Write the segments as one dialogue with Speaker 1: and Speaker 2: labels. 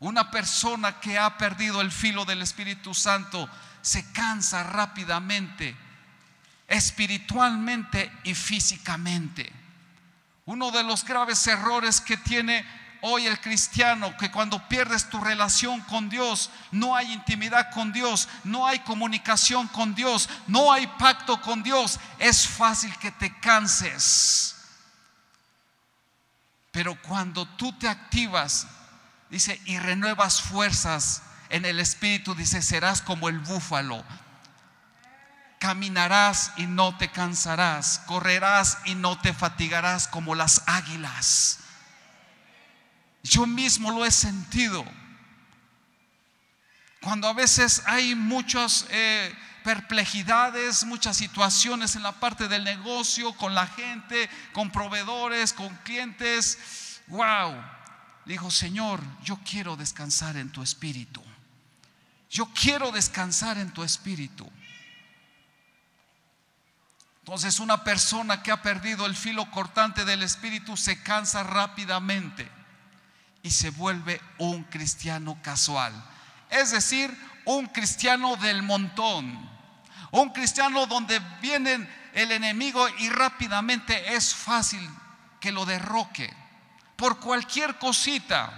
Speaker 1: Una persona que ha perdido el filo del Espíritu Santo se cansa rápidamente, espiritualmente y físicamente. Uno de los graves errores que tiene hoy el cristiano, que cuando pierdes tu relación con Dios, no hay intimidad con Dios, no hay comunicación con Dios, no hay pacto con Dios, es fácil que te canses. Pero cuando tú te activas, dice, y renuevas fuerzas en el espíritu, dice, serás como el búfalo. Caminarás y no te cansarás, correrás y no te fatigarás como las águilas. Yo mismo lo he sentido. Cuando a veces hay muchas eh, perplejidades, muchas situaciones en la parte del negocio, con la gente, con proveedores, con clientes. Wow. Dijo, Señor, yo quiero descansar en tu espíritu. Yo quiero descansar en tu espíritu. Entonces una persona que ha perdido el filo cortante del espíritu se cansa rápidamente y se vuelve un cristiano casual. Es decir, un cristiano del montón. Un cristiano donde viene el enemigo y rápidamente es fácil que lo derroque por cualquier cosita.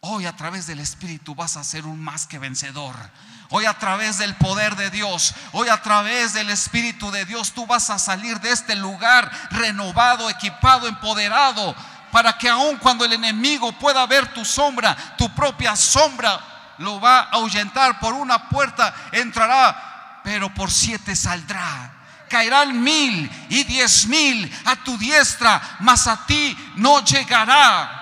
Speaker 1: Hoy a través del Espíritu vas a ser un más que vencedor. Hoy a través del poder de Dios, hoy a través del Espíritu de Dios, tú vas a salir de este lugar renovado, equipado, empoderado, para que aun cuando el enemigo pueda ver tu sombra, tu propia sombra lo va a ahuyentar por una puerta, entrará, pero por siete saldrá. Caerán mil y diez mil a tu diestra, mas a ti no llegará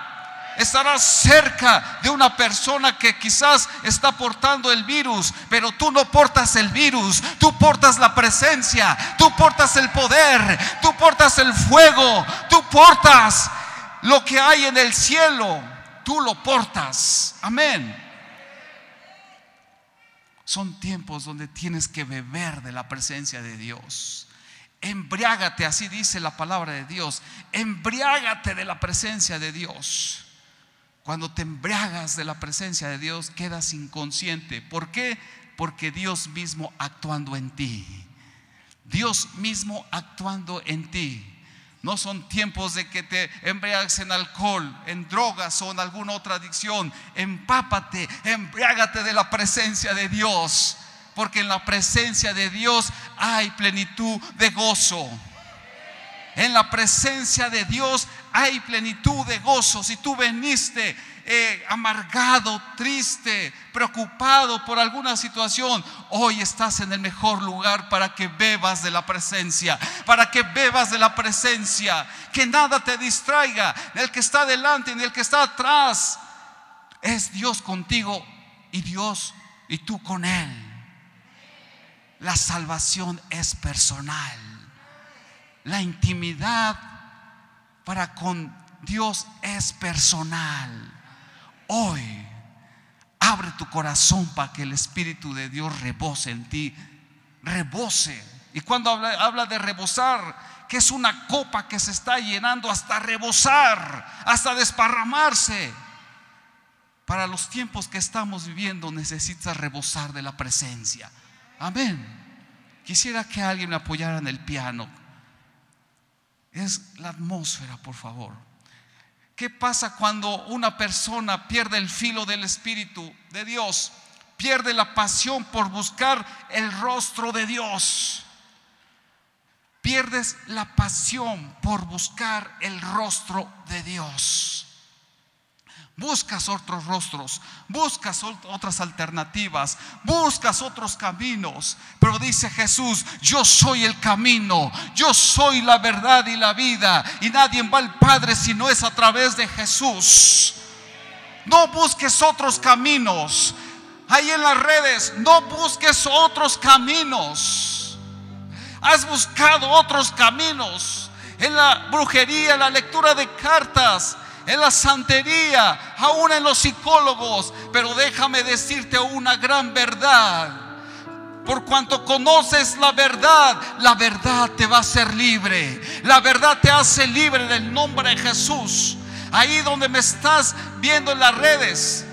Speaker 1: estarás cerca de una persona que quizás está portando el virus, pero tú no portas el virus, tú portas la presencia, tú portas el poder, tú portas el fuego, tú portas lo que hay en el cielo, tú lo portas. Amén. Son tiempos donde tienes que beber de la presencia de Dios. Embriágate, así dice la palabra de Dios. Embriágate de la presencia de Dios. Cuando te embriagas de la presencia de Dios, quedas inconsciente. ¿Por qué? Porque Dios mismo actuando en ti. Dios mismo actuando en ti. No son tiempos de que te embriagues en alcohol, en drogas o en alguna otra adicción. Empápate, embriágate de la presencia de Dios. Porque en la presencia de Dios hay plenitud de gozo. En la presencia de Dios hay plenitud de gozo. Si tú veniste eh, amargado, triste, preocupado por alguna situación, hoy estás en el mejor lugar para que bebas de la presencia, para que bebas de la presencia, que nada te distraiga, ni el que está delante ni el que está atrás. Es Dios contigo y Dios y tú con Él. La salvación es personal. La intimidad para con Dios es personal. Hoy abre tu corazón para que el Espíritu de Dios rebose en ti, rebose. Y cuando habla, de rebosar, que es una copa que se está llenando hasta rebosar, hasta desparramarse. Para los tiempos que estamos viviendo necesitas rebosar de la presencia. Amén. Quisiera que alguien me apoyara en el piano. Es la atmósfera, por favor. ¿Qué pasa cuando una persona pierde el filo del Espíritu de Dios? Pierde la pasión por buscar el rostro de Dios. Pierdes la pasión por buscar el rostro de Dios. Buscas otros rostros, buscas otras alternativas, buscas otros caminos. Pero dice Jesús, yo soy el camino, yo soy la verdad y la vida. Y nadie va al Padre si no es a través de Jesús. No busques otros caminos. Ahí en las redes, no busques otros caminos. Has buscado otros caminos. En la brujería, en la lectura de cartas en la santería, aún en los psicólogos. Pero déjame decirte una gran verdad. Por cuanto conoces la verdad, la verdad te va a hacer libre. La verdad te hace libre en el nombre de Jesús. Ahí donde me estás viendo en las redes,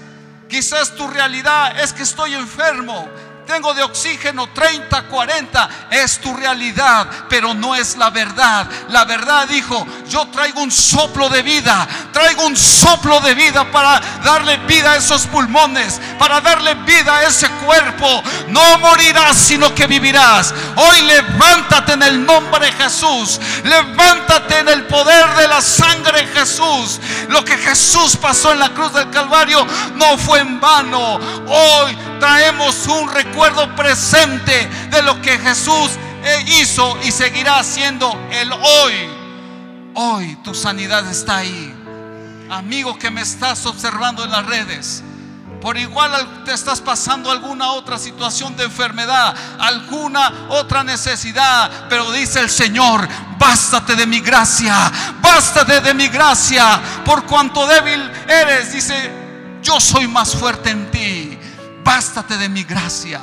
Speaker 1: quizás tu realidad es que estoy enfermo, tengo de oxígeno 30, 40, es tu realidad, pero no es la verdad. La verdad dijo, yo traigo un soplo de vida, traigo un soplo de vida para darle vida a esos pulmones, para darle vida a ese cuerpo. No morirás, sino que vivirás. Hoy levántate en el nombre de Jesús, levántate en el poder de la sangre de Jesús. Lo que Jesús pasó en la cruz del Calvario no fue en vano. Hoy traemos un recuerdo presente de lo que Jesús hizo y seguirá haciendo el hoy. Hoy tu sanidad está ahí. Amigo que me estás observando en las redes. Por igual te estás pasando alguna otra situación de enfermedad, alguna otra necesidad, pero dice el Señor, bástate de mi gracia, bástate de mi gracia, por cuanto débil eres, dice, yo soy más fuerte en ti bástate de mi gracia.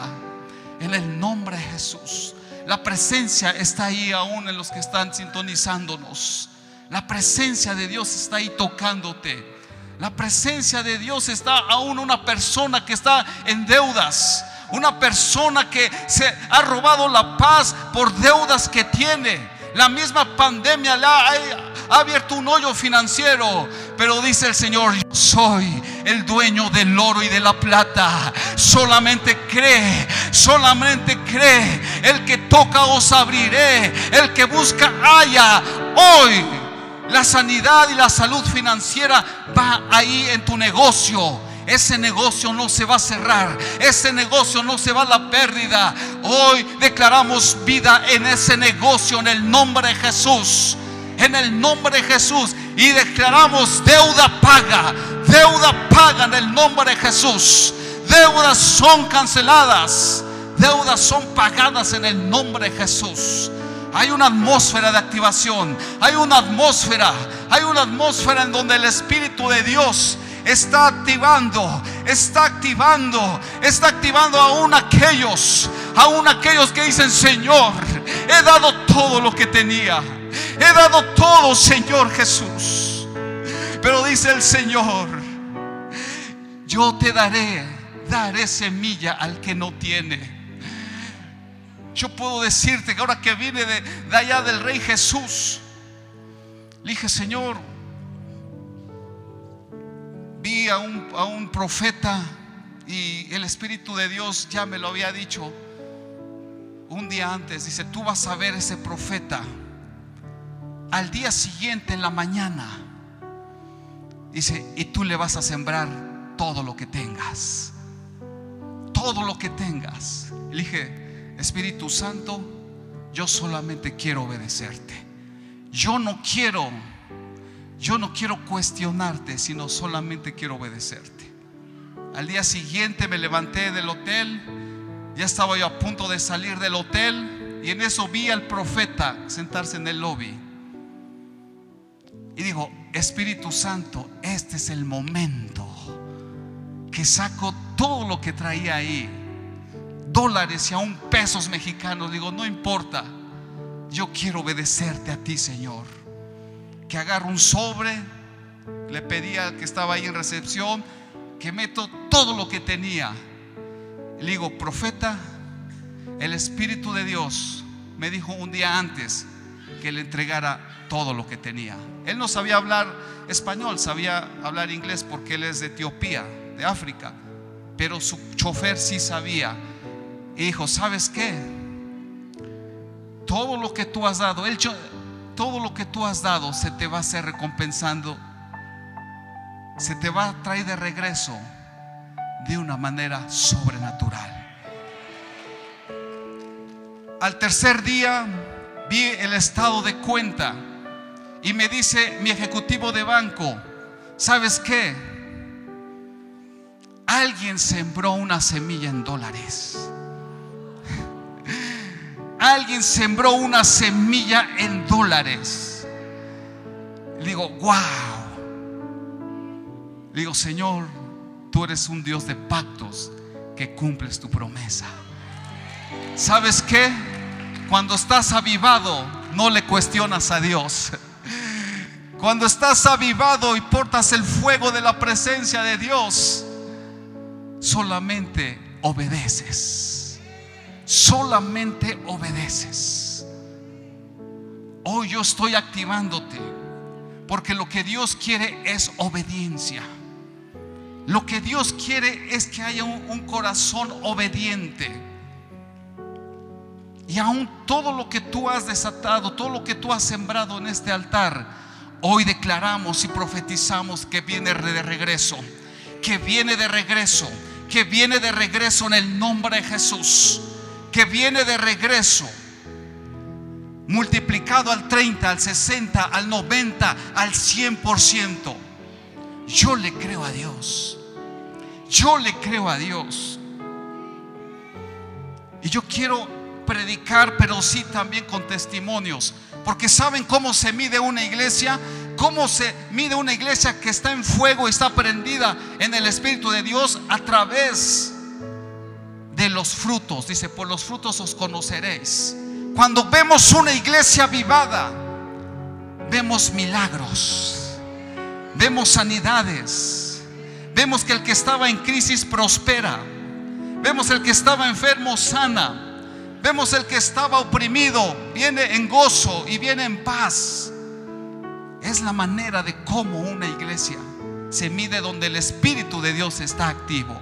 Speaker 1: En el nombre de Jesús. La presencia está ahí aún en los que están sintonizándonos. La presencia de Dios está ahí tocándote. La presencia de Dios está aún una persona que está en deudas. Una persona que se ha robado la paz por deudas que tiene. La misma pandemia le ha, ha abierto un hoyo financiero. Pero dice el Señor, yo soy el dueño del oro y de la plata. Solamente cree, solamente cree. El que toca os abriré. El que busca haya. Hoy la sanidad y la salud financiera va ahí en tu negocio. Ese negocio no se va a cerrar. Ese negocio no se va a la pérdida. Hoy declaramos vida en ese negocio en el nombre de Jesús. En el nombre de Jesús. Y declaramos deuda paga Deuda paga en el nombre de Jesús. Deudas son canceladas. Deudas son pagadas en el nombre de Jesús. Hay una atmósfera de activación. Hay una atmósfera. Hay una atmósfera en donde el Espíritu de Dios está activando, está activando, está activando aún aquellos, aún aquellos que dicen, Señor, he dado todo lo que tenía. He dado todo, Señor Jesús. Pero dice el Señor, yo te daré, daré semilla al que no tiene. Yo puedo decirte que ahora que vine de, allá del Rey Jesús, dije, Señor, vi a un, a un profeta y el Espíritu de Dios ya me lo había dicho un día antes. Dice, tú vas a ver ese profeta al día siguiente en la mañana. Dice, y tú le vas a sembrar todo lo que tengas. Todo lo que tengas. Le dije, Espíritu Santo, yo solamente quiero obedecerte. Yo no quiero, yo no quiero cuestionarte, sino solamente quiero obedecerte. Al día siguiente me levanté del hotel, ya estaba yo a punto de salir del hotel y en eso vi al profeta sentarse en el lobby. Y digo, Espíritu Santo, este es el momento que saco todo lo que traía ahí, dólares y aún pesos mexicanos. Digo, no importa, yo quiero obedecerte a ti, Señor. Que agarro un sobre, le pedí al que estaba ahí en recepción, que meto todo lo que tenía. Le digo, profeta, el Espíritu de Dios me dijo un día antes que le entregara todo lo que tenía. Él no sabía hablar español, sabía hablar inglés porque él es de Etiopía de África, pero su chofer sí sabía. Y dijo, ¿sabes qué? Todo lo que tú has dado, el, todo lo que tú has dado se te va a ser recompensando, se te va a traer de regreso de una manera sobrenatural. Al tercer día vi el estado de cuenta y me dice mi ejecutivo de banco, ¿sabes qué? Alguien sembró una semilla en dólares. Alguien sembró una semilla en dólares. Le digo, wow. Le digo, Señor, tú eres un Dios de pactos que cumples tu promesa. ¿Sabes qué? Cuando estás avivado, no le cuestionas a Dios. Cuando estás avivado y portas el fuego de la presencia de Dios, solamente obedeces. Solamente obedeces. Hoy yo estoy activándote porque lo que Dios quiere es obediencia. Lo que Dios quiere es que haya un, corazón obediente. Y aún todo lo que tú has desatado, todo lo que tú has sembrado en este altar, hoy declaramos y profetizamos que viene de regreso, que viene de regreso, que viene de regreso en el nombre de Jesús, que viene de regreso multiplicado al 30, al 60, al 90, al 100%. Yo le creo a Dios. Yo le creo a Dios. Y yo quiero predicar, pero sí también con testimonios. Porque saben cómo se mide una iglesia, cómo se mide una iglesia que está en fuego y está prendida en el Espíritu de Dios a través de los frutos. Dice, por los frutos os conoceréis. Cuando vemos una iglesia avivada, vemos milagros, vemos sanidades, vemos que el que estaba en crisis prospera, vemos el que estaba enfermo sana, vemos el que estaba oprimido viene en gozo y viene en paz. Es la manera de cómo una iglesia se mide donde el Espíritu de Dios está activo.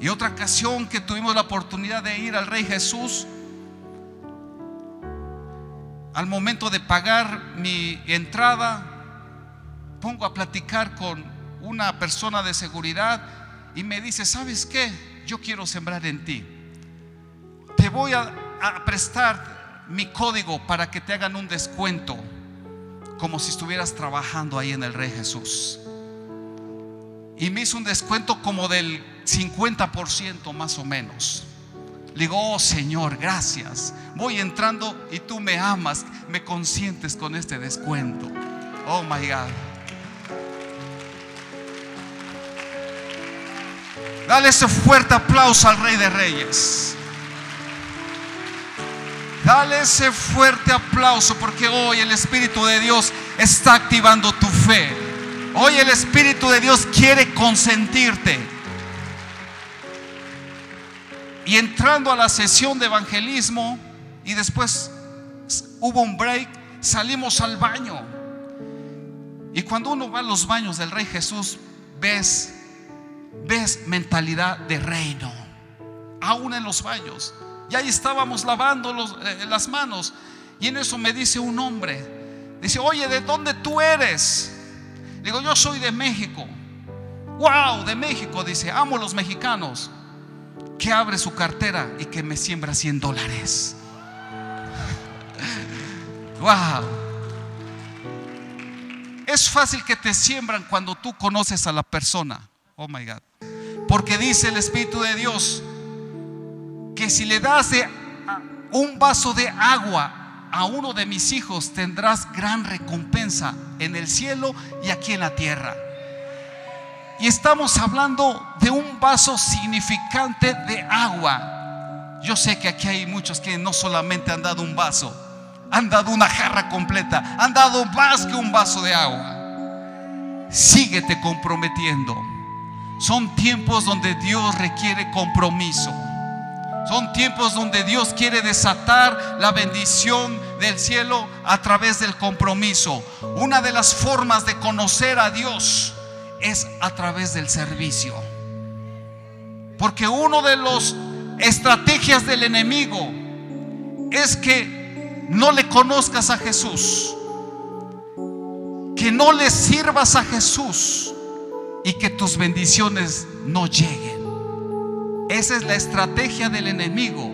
Speaker 1: Y otra ocasión que tuvimos la oportunidad de ir al Rey Jesús, al momento de pagar mi entrada, pongo a platicar con una persona de seguridad y me dice, ¿sabes qué? Yo quiero sembrar en ti. Te voy a, prestar mi código para que te hagan un descuento, como si estuvieras trabajando ahí en el Rey Jesús. Y me hizo un descuento como del 50% más o menos. Le digo, oh Señor, gracias. Voy entrando y tú me amas, me consientes con este descuento. Oh my God. Dale ese fuerte aplauso al Rey de Reyes. Dale ese fuerte aplauso porque hoy el Espíritu de Dios está activando tu fe. Hoy el Espíritu de Dios quiere consentirte. Y entrando a la sesión de evangelismo y después hubo un break, salimos al baño. Y cuando uno va a los baños del Rey Jesús, ves, ves mentalidad de reino, aún en los baños. Y ahí estábamos lavando eh, las manos. Y en eso me dice un hombre, dice, oye, ¿de dónde tú eres? Digo, yo soy de México. Wow, de México, dice, amo los mexicanos que abre su cartera y que me siembra 100 dólares. Wow. Es fácil que te siembran cuando tú conoces a la persona. Oh my God. Porque dice el Espíritu de Dios que si le das un vaso de agua a uno de mis hijos, tendrás gran recompensa en el cielo y aquí en la tierra. Y estamos hablando de un vaso significante de agua. Yo sé que aquí hay muchos que no solamente han dado un vaso, han dado una jarra completa, han dado más que un vaso de agua. Síguete comprometiendo. Son tiempos donde Dios requiere compromiso. Son tiempos donde Dios quiere desatar la bendición del cielo a través del compromiso. Una de las formas de conocer a Dios es a través del servicio. Porque uno de los estrategias del enemigo es que no le conozcas a Jesús, que no le sirvas a Jesús y que tus bendiciones no lleguen. Esa es la estrategia del enemigo.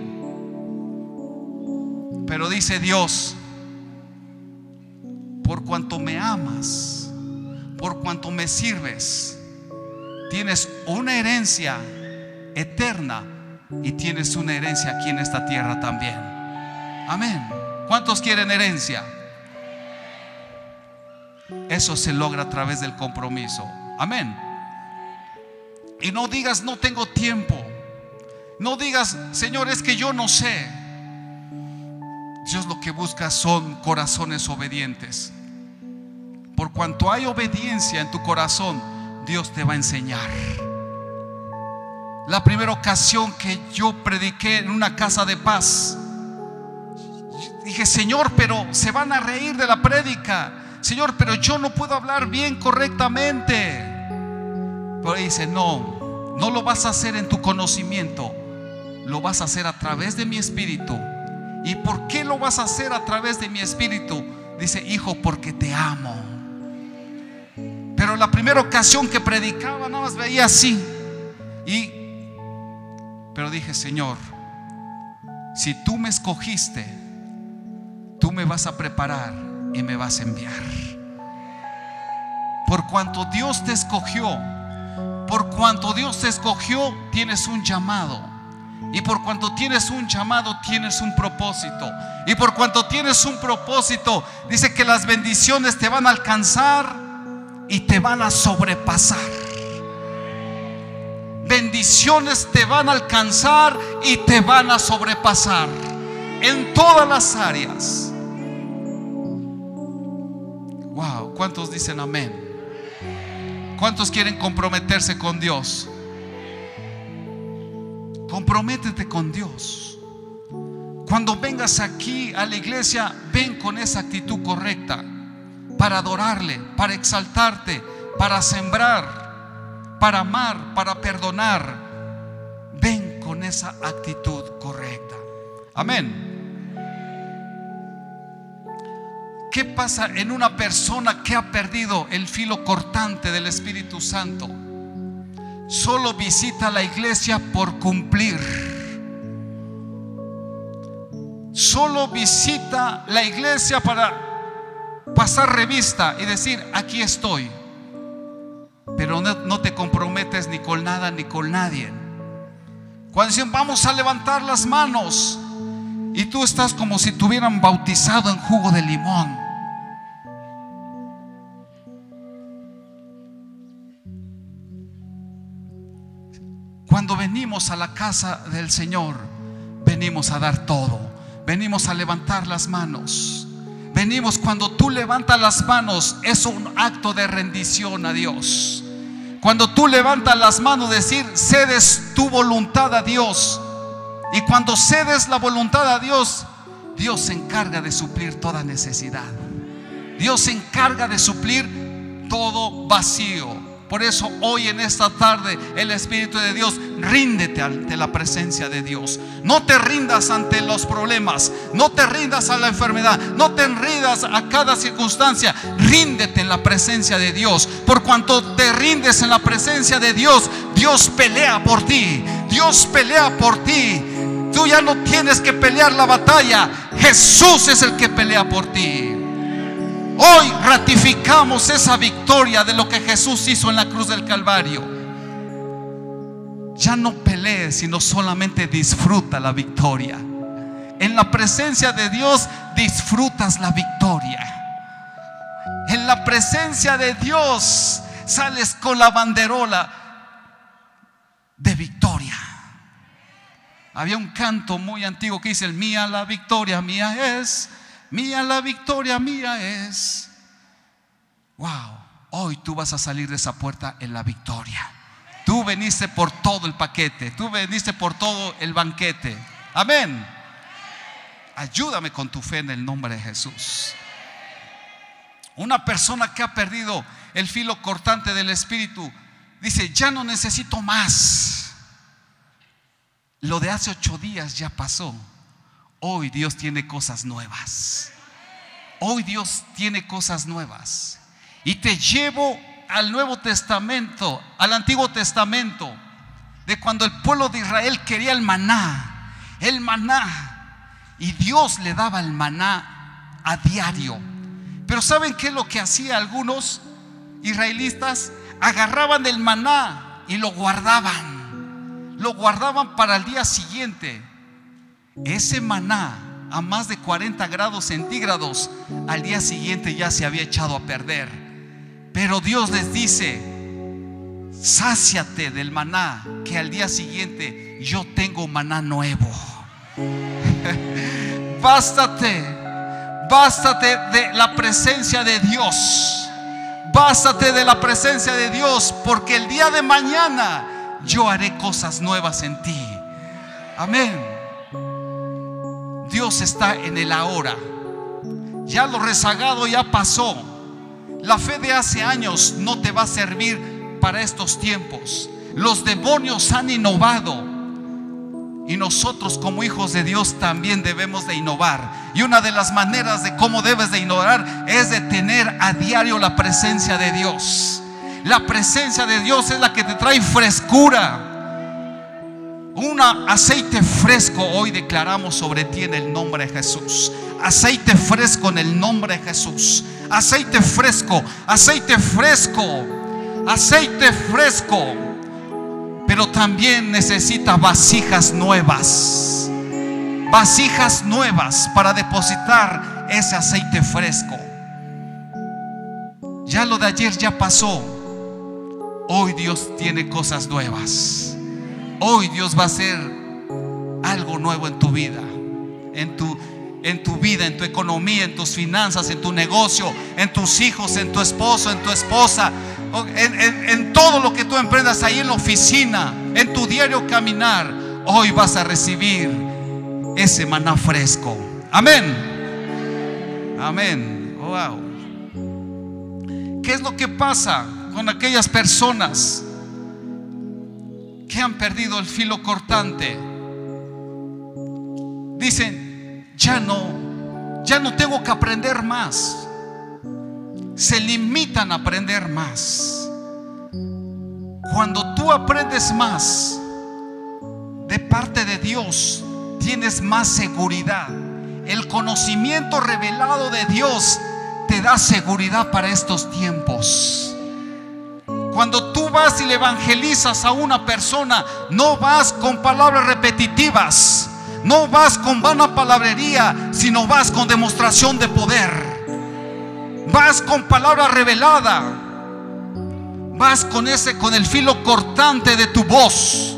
Speaker 1: Pero dice Dios, por cuanto me amas, por cuanto me sirves. Tienes una herencia eterna y tienes una herencia aquí en esta tierra también. Amén. ¿Cuántos quieren herencia? Eso se logra a través del compromiso. Amén. Y no digas, no tengo tiempo. No digas, Señor, es que yo no sé. Dios lo que busca son corazones obedientes. por cuanto hay obediencia en tu corazón, Dios te va a enseñar. La primera ocasión que yo prediqué en una casa de paz, dije, Señor, pero se van a reír de la prédica. Señor, pero yo no puedo hablar bien correctamente. Pero dice, no, no lo vas a hacer en tu conocimiento, lo vas a hacer a través de mi espíritu. ¿Y por qué lo vas a hacer a través de mi espíritu? Dice, hijo, porque te amo. Pero la primera ocasión que predicaba, nada más veía así. Y, pero dije, Señor, si tú me escogiste, tú me vas a preparar y me vas a enviar. Por cuanto Dios te escogió, por cuanto Dios te escogió, tienes un llamado. Y por cuanto tienes un llamado, tienes un propósito. Y por cuanto tienes un propósito, dice que las bendiciones te van a alcanzar y te van a sobrepasar. Bendiciones te van a alcanzar y te van a sobrepasar en todas las áreas. Wow, ¿cuántos dicen amén? ¿Cuántos quieren comprometerse con Dios? Comprométete con Dios. Cuando vengas aquí a la iglesia, ven con esa actitud correcta para adorarle, para exaltarte, para sembrar, para amar, para perdonar. Ven con esa actitud correcta. Amén. ¿Qué pasa en una persona que ha perdido el filo cortante del Espíritu Santo? Solo visita la iglesia por cumplir. Solo visita la iglesia para pasar revista y decir, aquí estoy. Pero no, te comprometes ni con nada ni con nadie. Cuando dicen, vamos a levantar las manos, y tú estás como si te hubieran bautizado en jugo de limón. Cuando venimos a la casa del Señor, venimos a dar todo. Venimos a levantar las manos. Venimos cuando tú levantas las manos, es un acto de rendición a Dios. Cuando tú levantas las manos, decir, cedes tu voluntad a Dios. Y cuando cedes la voluntad a Dios, Dios se encarga de suplir toda necesidad. Dios se encarga de suplir todo vacío. Por eso hoy en esta tarde el Espíritu de Dios, ríndete ante la presencia de Dios. No te rindas ante los problemas, no te rindas a la enfermedad, no te rindas a cada circunstancia. Ríndete en la presencia de Dios. Por cuanto te rindes en la presencia de Dios, Dios pelea por ti. Dios pelea por ti. Tú ya no tienes que pelear la batalla. Jesús es el que pelea por ti. Hoy ratificamos esa victoria de lo que Jesús hizo en la cruz del Calvario. Ya no pelees, sino solamente disfruta la victoria. En la presencia de Dios disfrutas la victoria. En la presencia de Dios sales con la banderola de victoria. Había un canto muy antiguo que dice, el mía la victoria, mía es Mía la victoria, mía es. Wow, hoy tú vas a salir de esa puerta en la victoria. Tú veniste por todo el paquete, tú veniste por todo el banquete. Amén. Ayúdame con tu fe en el nombre de Jesús. Una persona que ha perdido el filo cortante del Espíritu dice, ya no necesito más. Lo de hace ocho días ya pasó. Hoy Dios tiene cosas nuevas. Hoy Dios tiene cosas nuevas. Y te llevo al Nuevo Testamento, al Antiguo Testamento, de cuando el pueblo de Israel quería el maná, el maná. Y Dios le daba el maná a diario. Pero ¿saben qué es lo que hacía algunos israelitas? Agarraban el maná y lo guardaban. Lo guardaban para el día siguiente. Ese maná a más de 40 grados centígrados al día siguiente ya se había echado a perder. Pero Dios les dice, sáciate del maná, que al día siguiente yo tengo maná nuevo. bástate, bástate de la presencia de Dios. Básate de la presencia de Dios porque el día de mañana yo haré cosas nuevas en ti. Amén. Dios está en el ahora. Ya lo rezagado ya pasó. La fe de hace años no te va a servir para estos tiempos. Los demonios han innovado. Y nosotros como hijos de Dios también debemos de innovar. Y una de las maneras de cómo debes de innovar es de tener a diario la presencia de Dios. La presencia de Dios es la que te trae frescura. Un aceite fresco hoy declaramos sobre ti en el nombre de Jesús. Aceite fresco en el nombre de Jesús. Aceite fresco, aceite fresco, aceite fresco pero también necesita vasijas nuevas. Vasijas nuevas para depositar ese aceite fresco. Ya lo de ayer ya pasó. Hoy Dios tiene cosas nuevas. Hoy Dios va a hacer algo nuevo en tu vida, en tu en tu vida, en tu economía, en tus finanzas, en tu negocio, en tus hijos, en tu esposo, en tu esposa, en, todo lo que tú emprendas ahí en la oficina, en tu diario caminar, hoy vas a recibir ese maná fresco. Amén. Amén. Wow. ¿Qué es lo que pasa con aquellas personas que han perdido el filo cortante? Dicen, ya no, ya no tengo que aprender más. Se limitan a aprender más. Cuando tú aprendes más de parte de Dios, tienes más seguridad. El conocimiento revelado de Dios te da seguridad para estos tiempos. Cuando tú vas y le evangelizas a una persona, no vas con palabras repetitivas no vas con vana palabrería, sino vas con demostración de poder. Vas con palabra revelada. Vas con ese con el filo cortante de tu voz.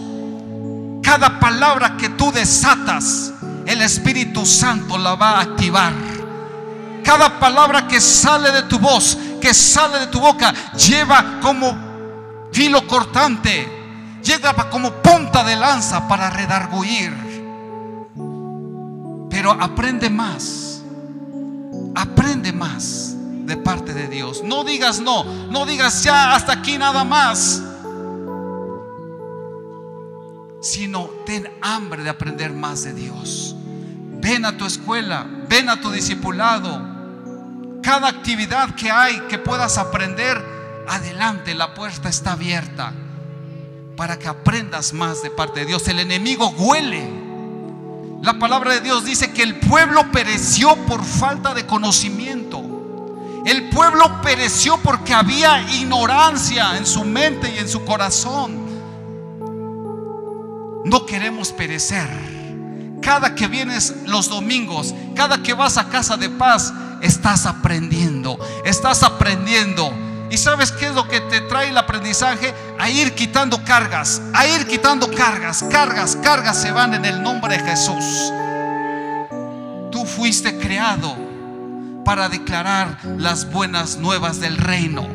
Speaker 1: Cada palabra que tú desatas, el Espíritu Santo la va a activar. Cada palabra que sale de tu voz, que sale de tu boca, lleva como filo cortante, llega como punta de lanza para redarguir pero aprende más. Aprende más de parte de Dios. No digas no. No digas ya hasta aquí nada más. Sino ten hambre de aprender más de Dios. Ven a tu escuela. Ven a tu discipulado. Cada actividad que hay que puedas aprender, adelante. La puerta está abierta para que aprendas más de parte de Dios. El enemigo huele la palabra de Dios dice que el pueblo pereció por falta de conocimiento. El pueblo pereció porque había ignorancia en su mente y en su corazón. No queremos perecer. Cada que vienes los domingos, cada que vas a casa de paz, estás aprendiendo, estás aprendiendo ¿Y sabes qué es lo que te trae el aprendizaje? A ir quitando cargas, a ir quitando cargas, cargas, cargas se van en el nombre de Jesús. Tú fuiste creado para declarar las buenas nuevas del reino.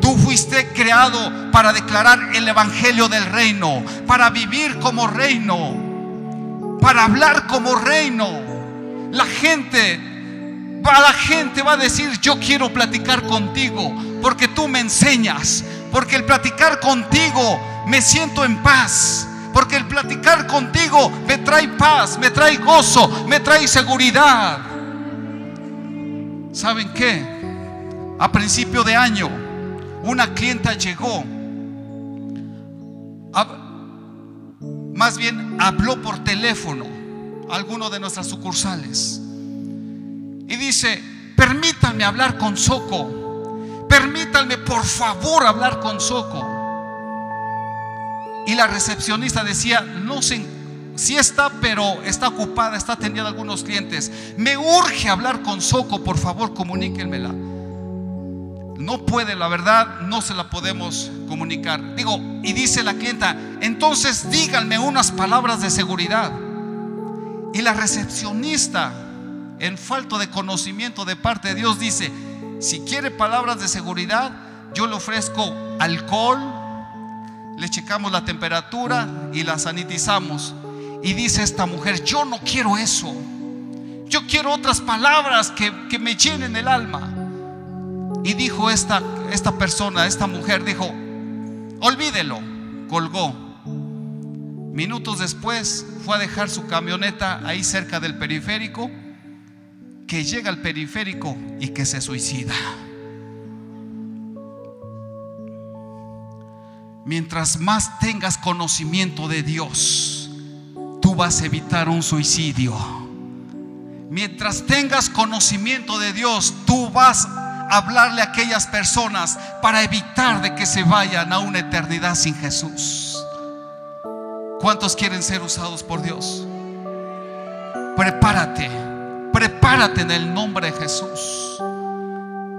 Speaker 1: Tú fuiste creado para declarar el evangelio del reino, para vivir como reino, para hablar como reino. La gente la gente va a decir, yo quiero platicar contigo, porque tú me enseñas, porque el platicar contigo me siento en paz, porque el platicar contigo me trae paz, me trae gozo, me trae seguridad. ¿Saben qué? A principio de año, una clienta llegó, más bien habló por teléfono a alguno de nuestras sucursales y dice, permítanme hablar con Soco. Permítanme por favor hablar con Soco. Y la recepcionista decía, no sé si está, pero está ocupada, está atendiendo algunos clientes. Me urge hablar con Soco, por favor, comuníquenmela. No puede, la verdad, no se la podemos comunicar. Digo, y dice la clienta, entonces díganme unas palabras de seguridad. Y la recepcionista en falta de conocimiento de parte de Dios, dice, si quiere palabras de seguridad, yo le ofrezco alcohol, le checamos la temperatura y la sanitizamos. Y dice esta mujer, yo no quiero eso. Yo quiero otras palabras que, que me llenen el alma. Y dijo esta, esta persona, esta mujer, dijo, olvídelo, colgó. Minutos después fue a dejar su camioneta ahí cerca del periférico, que llega al periférico y que se suicida. Mientras más tengas conocimiento de Dios, tú vas a evitar un suicidio. Mientras tengas conocimiento de Dios, tú vas a hablarle a aquellas personas para evitar de que se vayan a una eternidad sin Jesús. ¿Cuántos quieren ser usados por Dios? Prepárate, prepárate en el nombre de Jesús.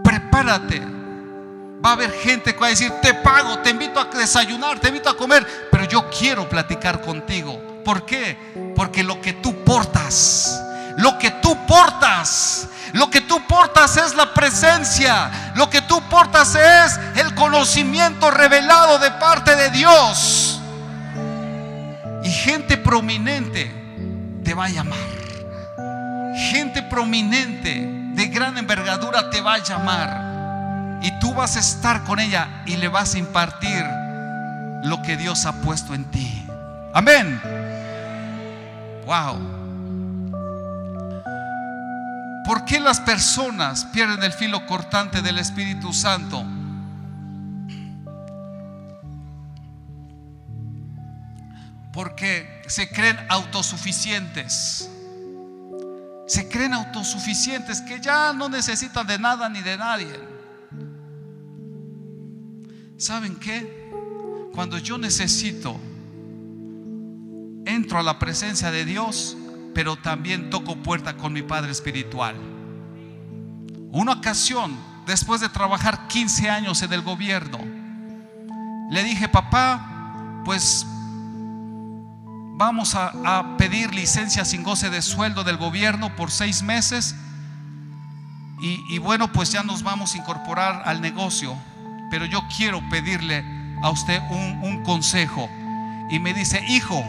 Speaker 1: Prepárate. Va a haber gente que va a decir, te pago, te invito a desayunar, te invito a comer, pero yo quiero platicar contigo. ¿Por qué? Porque lo que tú portas, lo que tú portas, lo que tú portas es la presencia, lo que tú portas es el conocimiento revelado de parte de Dios. Y gente prominente te va a llamar. Gente prominente de gran envergadura te va a llamar y tú vas a estar con ella y le vas a impartir lo que Dios ha puesto en ti. Amén. Wow. ¿Por qué las personas pierden el filo cortante del Espíritu Santo? Porque se creen autosuficientes. Se creen autosuficientes que ya no necesitan de nada ni de nadie. ¿Saben qué? Cuando yo necesito, entro a la presencia de Dios, pero también toco puerta con mi Padre Espiritual. Una ocasión, después de trabajar 15 años en el gobierno, le dije, papá, pues vamos a, pedir licencia sin goce de sueldo del gobierno por seis meses y, bueno, pues ya nos vamos a incorporar al negocio pero yo quiero pedirle a usted un, consejo. Y me dice, hijo,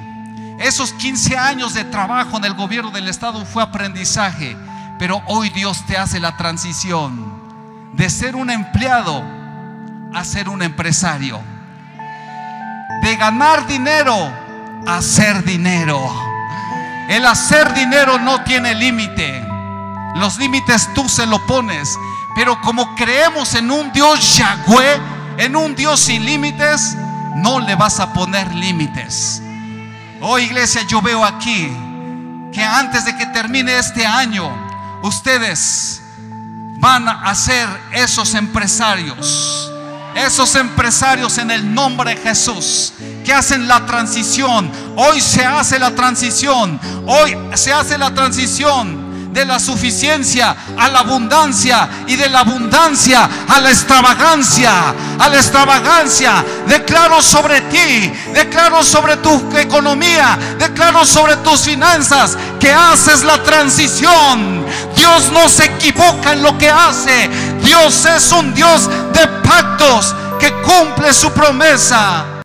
Speaker 1: esos 15 años de trabajo en el gobierno del Estado fue aprendizaje, pero hoy Dios te hace la transición de ser un empleado a ser un empresario, de ganar dinero hacer dinero. El hacer dinero no tiene límite. Los límites tú se lo pones. Pero como creemos en un Dios Yahweh, en un Dios sin límites, no le vas a poner límites. Oh iglesia, yo veo aquí que antes de que termine este año, ustedes van a ser esos empresarios. Esos empresarios en el nombre de Jesús que hacen la transición. Hoy se hace la transición. Hoy se hace la transición de la suficiencia a la abundancia y de la abundancia a la extravagancia, a la extravagancia. Declaro sobre ti, declaro sobre tu economía, declaro sobre tus finanzas que haces la transición. Dios no se equivoca en lo que hace. Dios es un Dios de pactos que cumple su promesa.